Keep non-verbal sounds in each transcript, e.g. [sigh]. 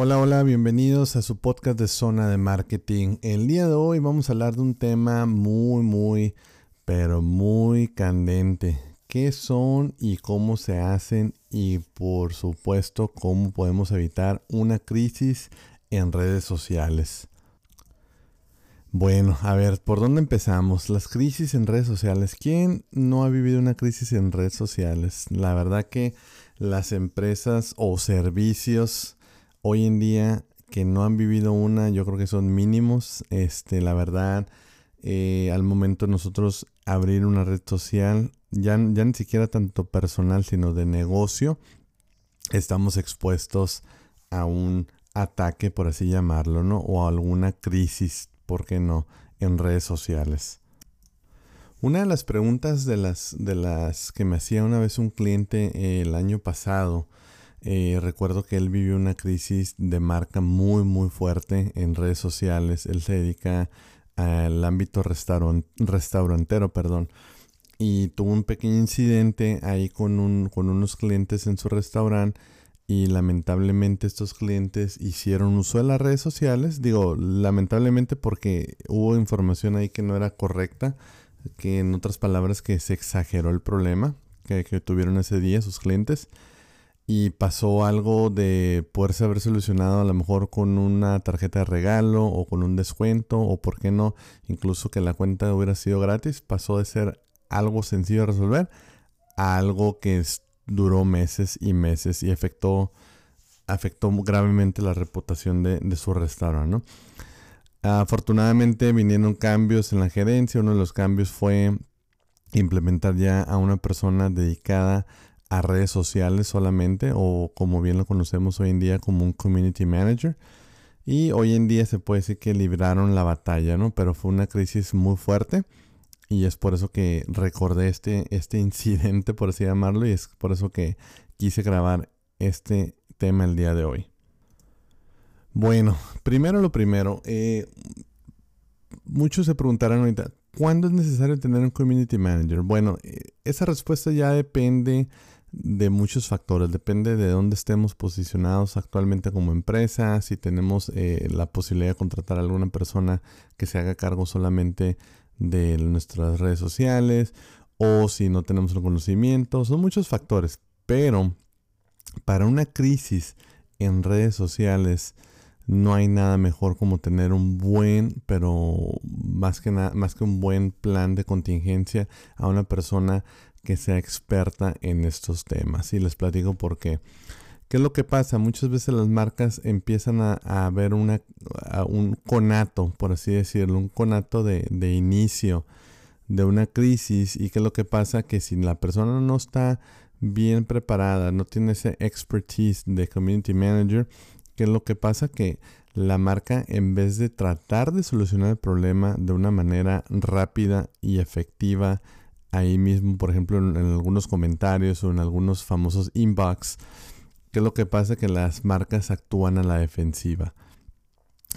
Hola, hola, bienvenidos a su podcast de Zona de Marketing. El día de hoy vamos a hablar de un tema muy, muy, pero muy candente. ¿Qué son y cómo se hacen? Y por supuesto, cómo podemos evitar una crisis en redes sociales. Bueno, a ver, ¿por dónde empezamos? Las crisis en redes sociales. ¿Quién no ha vivido una crisis en redes sociales? La verdad que las empresas o servicios hoy en día que no han vivido una, yo creo que son mínimos. Este, la verdad, eh, al momento nosotros abrir una red social, ya, ya ni siquiera tanto personal, sino de negocio, estamos expuestos a un ataque, por así llamarlo, ¿no? O a alguna crisis ¿por qué no?, en redes sociales. Una de las preguntas de las, de las que me hacía una vez un cliente eh, el año pasado, eh, recuerdo que él vivió una crisis de marca muy muy fuerte en redes sociales. Él se dedica al ámbito restaurantero, perdón. Y tuvo un pequeño incidente ahí con, un, con unos clientes en su restaurante y lamentablemente estos clientes hicieron uso de las redes sociales. Digo, lamentablemente porque hubo información ahí que no era correcta, que en otras palabras que se exageró el problema que, tuvieron ese día sus clientes y pasó algo de poderse haber solucionado a lo mejor con una tarjeta de regalo o con un descuento o por qué no, incluso que la cuenta hubiera sido gratis, pasó de ser algo sencillo de resolver a algo que duró meses y meses y afectó, afectó gravemente la reputación de, su restaurante. Afortunadamente vinieron cambios en la gerencia. Uno de los cambios fue implementar ya a una persona dedicada a redes sociales solamente o como bien lo conocemos hoy en día como un community manager. Y hoy en día se puede decir que libraron la batalla, ¿no? Pero fue una crisis muy fuerte. Y es por eso que recordé este, este [laughs] incidente, por así llamarlo, y es por eso que quise grabar este tema el día de hoy. Bueno, primero lo primero, eh, muchos se preguntarán ahorita, ¿cuándo es necesario tener un community manager? Bueno, eh, esa respuesta ya depende de muchos factores, depende de dónde estemos posicionados actualmente como empresa, si tenemos eh, la posibilidad de contratar a alguna persona que se haga cargo solamente de nuestras redes sociales o si no tenemos el conocimiento. Son muchos factores, pero para una crisis en redes sociales no hay nada mejor como tener un buen, pero más que, nada, más que un buen plan de contingencia a una persona que sea experta en estos temas. Y les platico por qué. ¿Qué es lo que pasa? Muchas veces las marcas empiezan a, ver una, un conato, por así decirlo, un conato de, inicio de una crisis. ¿Y qué es lo que pasa? Que si la persona no está bien preparada, no tiene ese expertise de community manager, ¿qué es lo que pasa? Que la marca, en vez de tratar de solucionar el problema de una manera rápida y efectiva, ahí mismo, por ejemplo, en algunos comentarios o en algunos famosos inbox, ¿Qué es lo que pasa? Que las marcas actúan a la defensiva.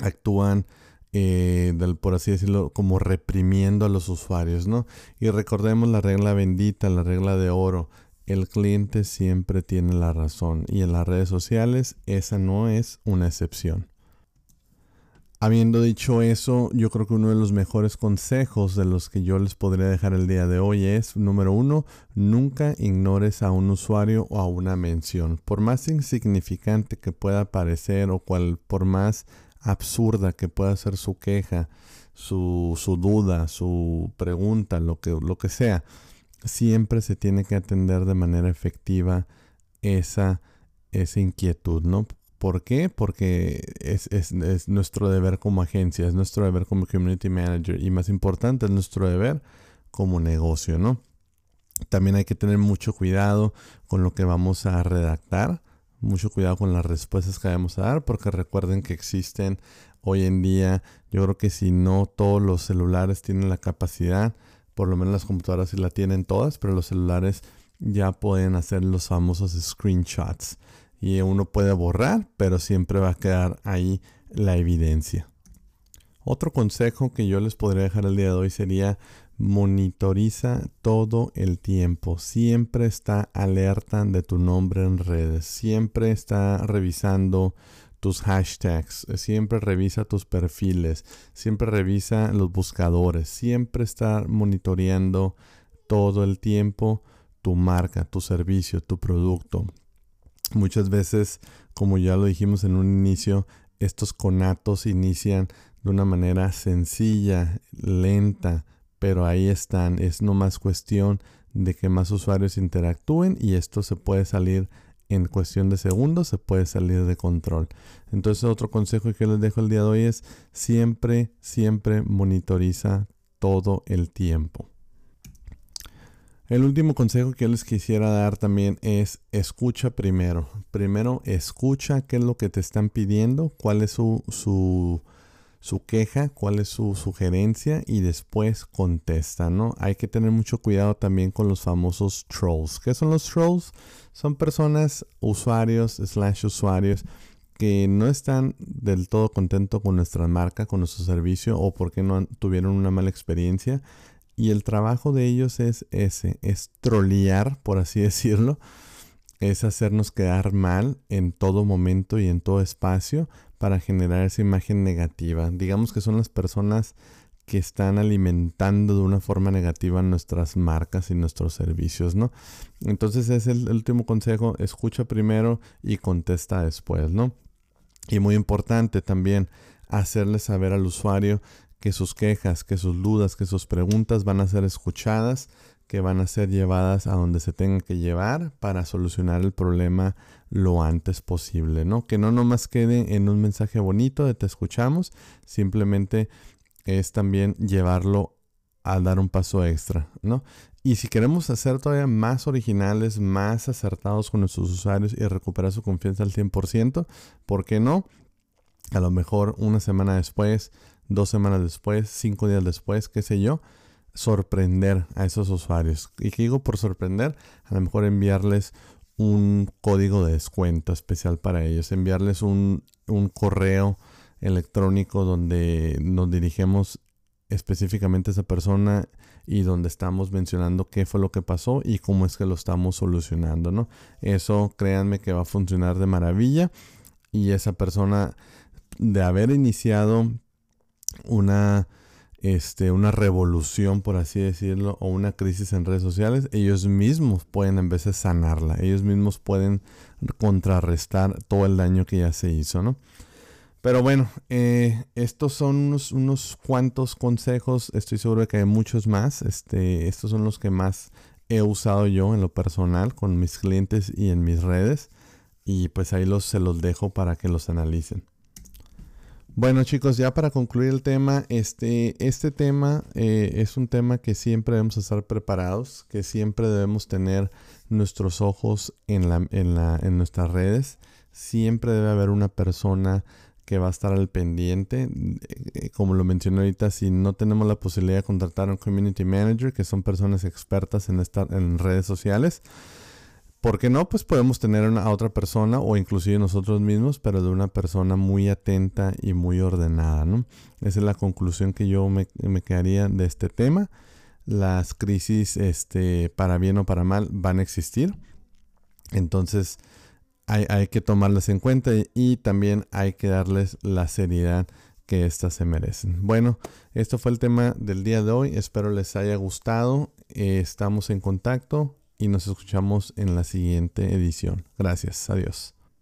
Actúan, eh, por así decirlo, como reprimiendo a los usuarios, ¿no? Y recordemos la regla bendita, la regla de oro. El cliente siempre tiene la razón y en las redes sociales esa no es una excepción. Habiendo dicho eso, yo creo que uno de los mejores consejos de los que yo les podría dejar el día de hoy es, número uno, nunca ignores a un usuario o a una mención. Por más insignificante que pueda parecer o cual, por más absurda que pueda ser su queja, su, duda, su pregunta, lo que, lo que sea, siempre se tiene que atender de manera efectiva esa, esa inquietud, ¿no? ¿Por qué? Porque es, nuestro deber como agencia, es nuestro deber como community manager y más importante, es nuestro deber como negocio, ¿no? También hay que tener mucho cuidado con lo que vamos a redactar, mucho cuidado con las respuestas que vamos a dar, porque recuerden que existen hoy en día, yo creo que si no todos los celulares tienen la capacidad, por lo menos las computadoras sí la tienen todas, pero los celulares ya pueden hacer los famosos screenshots y uno puede borrar, pero siempre va a quedar ahí la evidencia. Otro consejo que yo les podría dejar el día de hoy sería monitoriza todo el tiempo. Siempre está alerta de tu nombre en redes. Siempre está revisando tus hashtags. Siempre revisa tus perfiles. Siempre revisa los buscadores. Siempre está monitoreando todo el tiempo tu marca, tu servicio, tu producto. Muchas veces, como ya lo dijimos en un inicio, estos conatos inician de una manera sencilla, lenta, pero ahí están. Es nomás cuestión de que más usuarios interactúen y esto se puede salir en cuestión de segundos, se puede salir de control. Entonces otro consejo que les dejo el día de hoy es siempre, siempre monitoriza todo el tiempo. El último consejo que les quisiera dar también es escucha primero. Primero escucha qué es lo que te están pidiendo, cuál es su, su su queja, cuál es su sugerencia y después contesta, ¿no? Hay que tener mucho cuidado también con los famosos trolls. ¿Qué son los trolls? Son personas, usuarios, slash usuarios, que no están del todo contentos con nuestra marca, con nuestro servicio o porque no tuvieron una mala experiencia. Y el trabajo de ellos es ese, es trolear, por así [laughs] decirlo, es hacernos quedar mal en todo momento y en todo espacio para generar esa imagen negativa. Digamos que son las personas que están alimentando de una forma negativa nuestras marcas y nuestros servicios, ¿no? Entonces es el, último consejo, escucha primero y contesta después, ¿no? Y muy importante también hacerle saber al usuario que sus quejas, que sus dudas, que sus preguntas van a ser escuchadas, que van a ser llevadas a donde se tengan que llevar para solucionar el problema lo antes posible, ¿no? Que no nomás quede en un mensaje bonito de te escuchamos, simplemente es también llevarlo a dar un paso extra, ¿no? Y si queremos hacer todavía más originales, más acertados con nuestros usuarios y recuperar su confianza al 100%, ¿por qué no? A lo mejor una semana después, dos semanas después, cinco días después, qué sé yo, sorprender a esos usuarios. ¿Y qué digo por sorprender? A lo mejor enviarles un código de descuento especial para ellos, enviarles un, correo electrónico donde nos dirigimos específicamente a esa persona y donde estamos mencionando qué fue lo que pasó y cómo es que lo estamos solucionando, ¿no? Eso créanme que va a funcionar de maravilla y esa persona de haber iniciado una este, una revolución, por así decirlo, o una crisis en redes sociales, ellos mismos pueden en de sanarla, ellos mismos pueden contrarrestar todo el daño que ya se hizo, ¿no? Pero bueno, eh, estos son unos, unos, cuantos consejos, estoy seguro de que hay muchos más, este, estos son los que más he usado yo en lo personal con mis clientes y en mis redes, y pues ahí los, se los dejo para que los analicen. Bueno chicos, ya para concluir el tema, este, este tema eh, es un tema que siempre debemos estar preparados, que siempre debemos tener nuestros ojos en, la, en, la, en nuestras redes. Siempre debe haber una persona que va a estar al pendiente. Eh, como lo mencioné ahorita, si no tenemos la posibilidad de contratar a un community manager, que son personas expertas en, estar en redes sociales, ¿Por qué no? Pues podemos tener a otra persona o inclusive nosotros mismos, pero de una persona muy atenta y muy ordenada, ¿no? Esa es la conclusión que yo me, quedaría de este tema. Las crisis, este, para bien o para mal, van a existir. Entonces, hay, hay que tomarlas en cuenta y, también hay que darles la seriedad que éstas se merecen. Bueno, esto fue el tema del día de hoy. Espero les haya gustado. Eh, estamos en contacto y nos escuchamos en la siguiente edición. Gracias, adiós.